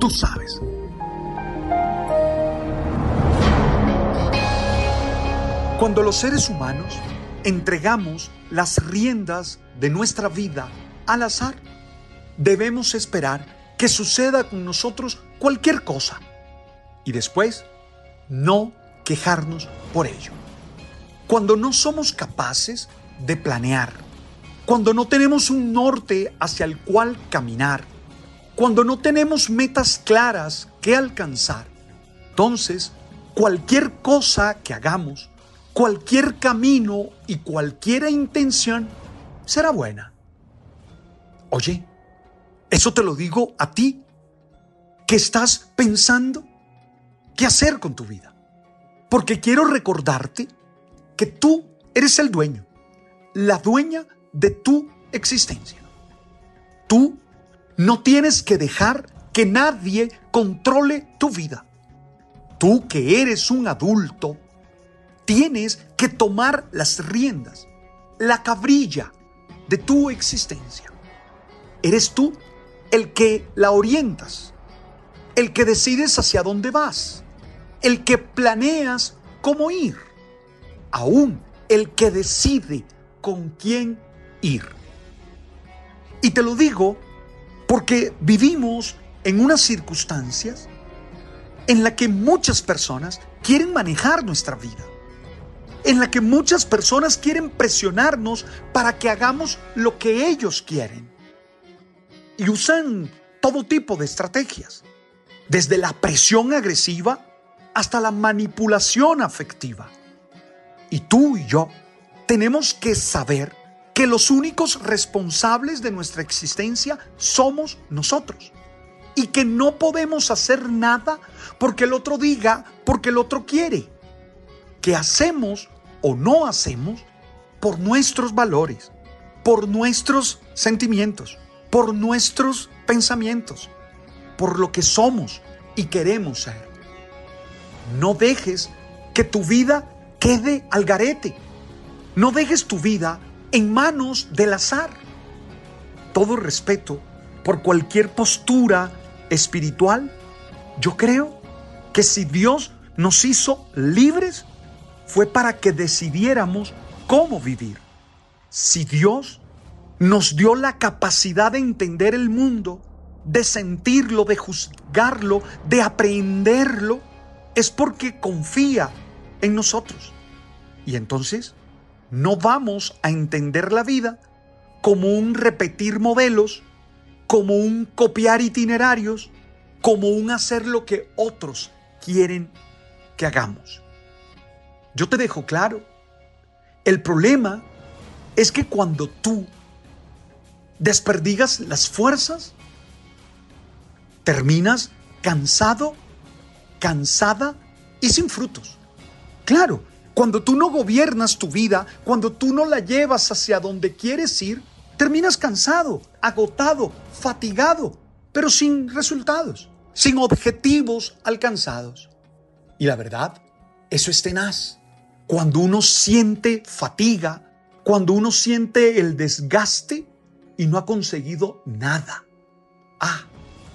Tú sabes. Cuando los seres humanos entregamos las riendas de nuestra vida al azar, debemos esperar que suceda con nosotros cualquier cosa y después no quejarnos por ello. Cuando no somos capaces de planear, cuando no tenemos un norte hacia el cual caminar, cuando no tenemos metas claras que alcanzar, entonces cualquier cosa que hagamos, cualquier camino y cualquier intención será buena. Oye, eso te lo digo a ti, que estás pensando qué hacer con tu vida. Porque quiero recordarte que tú eres el dueño, la dueña de tu existencia. Tú no tienes que dejar que nadie controle tu vida. Tú que eres un adulto, tienes que tomar las riendas, la cabrilla de tu existencia. Eres tú el que la orientas, el que decides hacia dónde vas, el que planeas cómo ir, aún el que decide con quién ir. Y te lo digo porque vivimos en unas circunstancias en la que muchas personas quieren manejar nuestra vida, en la que muchas personas quieren presionarnos para que hagamos lo que ellos quieren. Y usan todo tipo de estrategias, desde la presión agresiva hasta la manipulación afectiva. Y tú y yo tenemos que saber que los únicos responsables de nuestra existencia somos nosotros. Y que no podemos hacer nada porque el otro diga, porque el otro quiere. Que hacemos o no hacemos por nuestros valores, por nuestros sentimientos, por nuestros pensamientos, por lo que somos y queremos ser. No dejes que tu vida quede al garete. No dejes tu vida en manos del azar. Todo respeto por cualquier postura espiritual, yo creo que si Dios nos hizo libres, fue para que decidiéramos cómo vivir. Si Dios nos dio la capacidad de entender el mundo, de sentirlo, de juzgarlo, de aprenderlo, es porque confía en nosotros. Y entonces no vamos a entender la vida como un repetir modelos, como un copiar itinerarios, como un hacer lo que otros quieren que hagamos. Yo te dejo claro, el problema es que cuando tú desperdigas las fuerzas, terminas cansado, cansada y sin frutos. Claro, cuando tú no gobiernas tu vida, cuando tú no la llevas hacia donde quieres ir, terminas cansado, agotado, fatigado, pero sin resultados, sin objetivos alcanzados. Y la verdad, eso es tenaz. Cuando uno siente fatiga, cuando uno siente el desgaste y no ha conseguido nada. Ah,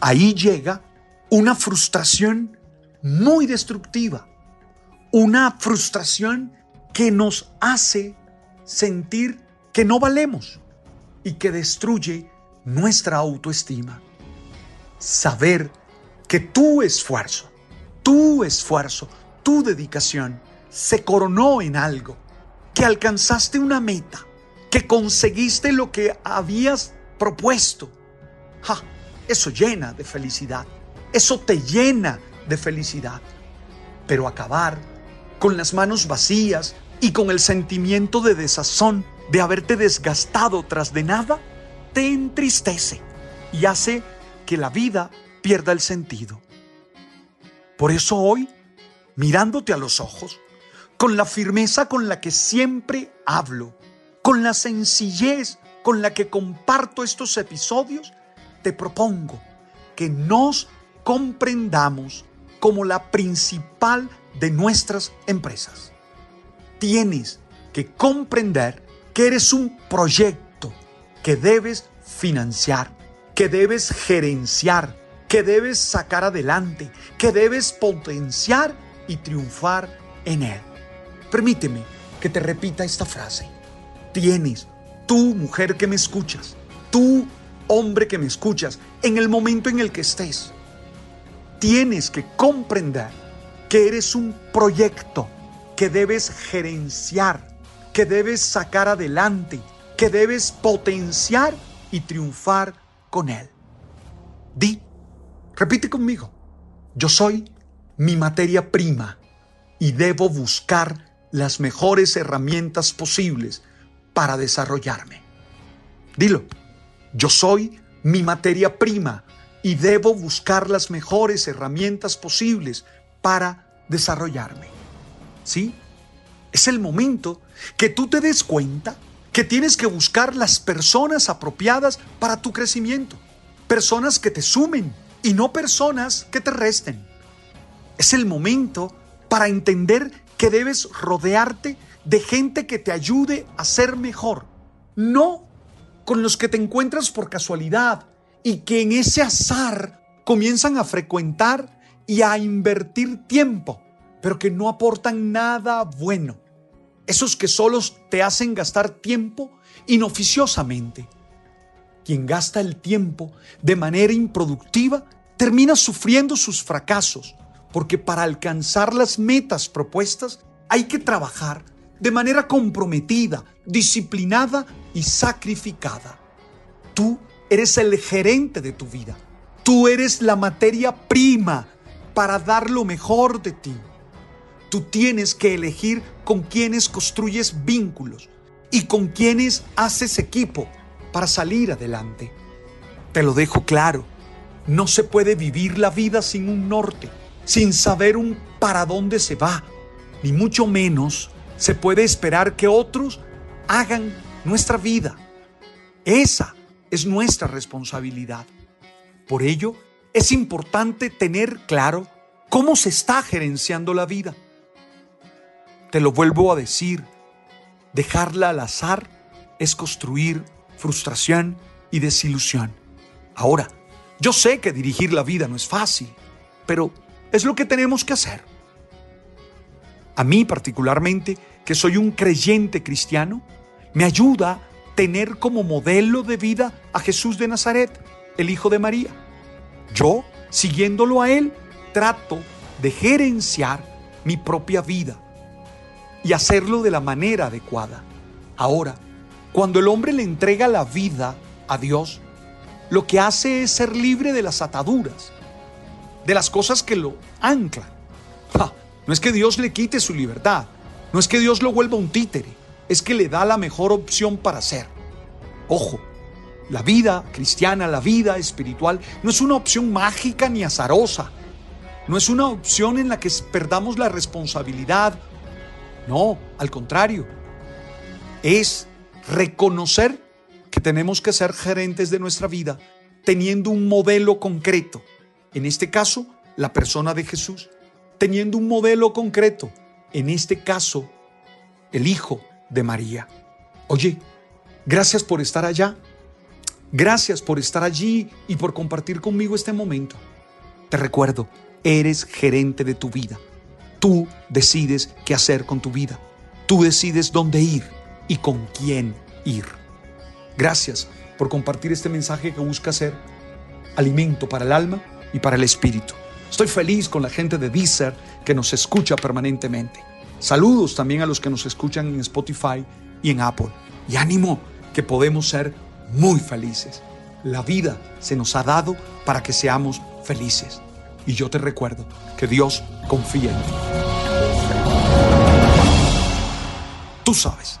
ahí llega una frustración muy destructiva una frustración que nos hace sentir que no valemos y que destruye nuestra autoestima. Saber que tu esfuerzo, tu esfuerzo, tu dedicación se coronó en algo, que alcanzaste una meta, que conseguiste lo que habías propuesto. Eso llena de felicidad. Eso te llena de felicidad. Pero acabar con las manos vacías y con el sentimiento de desazón de haberte desgastado tras de nada, te entristece y hace que la vida pierda el sentido. Por eso hoy, mirándote a los ojos, con la firmeza con la que siempre hablo, con la sencillez con la que comparto estos episodios, te propongo que nos comprendamos como la principal de nuestras empresas. Tienes que comprender que eres un proyecto que debes financiar, que debes gerenciar, que debes sacar adelante, que debes potenciar y triunfar en él. Permíteme que te repita esta frase. Tienes, tú mujer que me escuchas, tú hombre que me escuchas, en el momento en el que estés, tienes que comprender que eres un proyecto que debes gerenciar, que debes sacar adelante, que debes potenciar y triunfar con él. Di, repite conmigo, yo soy mi materia prima y debo buscar las mejores herramientas posibles para desarrollarme. Dilo, yo soy mi materia prima y debo buscar las mejores herramientas posibles para desarrollarme. ¿Sí? Es el momento que tú te des cuenta que tienes que buscar las personas apropiadas para tu crecimiento. Personas que te sumen y no personas que te resten. Es el momento para entender que debes rodearte de gente que te ayude a ser mejor. No con los que te encuentras por casualidad y que en ese azar comienzan a frecuentar y a invertir tiempo, pero que no aportan nada bueno. Esos que solos te hacen gastar tiempo inoficiosamente. Quien gasta el tiempo de manera improductiva termina sufriendo sus fracasos, porque para alcanzar las metas propuestas hay que trabajar de manera comprometida, disciplinada y sacrificada. Tú eres el gerente de tu vida. Tú eres la materia prima para dar lo mejor de ti. Tú tienes que elegir con quienes construyes vínculos y con quienes haces equipo para salir adelante. Te lo dejo claro, no se puede vivir la vida sin un norte, sin saber un para dónde se va, ni mucho menos se puede esperar que otros hagan nuestra vida. Esa es nuestra responsabilidad. Por ello, es importante tener claro cómo se está gerenciando la vida. Te lo vuelvo a decir, dejarla al azar es construir frustración y desilusión. Ahora, yo sé que dirigir la vida no es fácil, pero es lo que tenemos que hacer. A mí particularmente, que soy un creyente cristiano, me ayuda tener como modelo de vida a Jesús de Nazaret, el Hijo de María. Yo, siguiéndolo a Él, trato de gerenciar mi propia vida y hacerlo de la manera adecuada. Ahora, cuando el hombre le entrega la vida a Dios, lo que hace es ser libre de las ataduras, de las cosas que lo anclan. no es que Dios le quite su libertad, no es que Dios lo vuelva un títere, es que le da la mejor opción para ser. Ojo, la vida cristiana, la vida espiritual, no es una opción mágica ni azarosa. No es una opción en la que perdamos la responsabilidad. No, al contrario. Es reconocer que tenemos que ser gerentes de nuestra vida teniendo un modelo concreto. En este caso, la persona de Jesús. Teniendo un modelo concreto. En este caso, el Hijo de María. Oye, gracias por estar allá. Gracias por estar allí y por compartir conmigo este momento. Te recuerdo, eres gerente de tu vida. Tú decides qué hacer con tu vida. Tú decides dónde ir y con quién ir. Gracias por compartir este mensaje que busca ser alimento para el alma y para el espíritu. Estoy feliz con la gente de Deezer que nos escucha permanentemente. Saludos también a los que nos escuchan en Spotify y en Apple. Y ánimo que podemos ser muy felices. La vida se nos ha dado para que seamos felices. Y yo te recuerdo que Dios confía en ti. Tú sabes.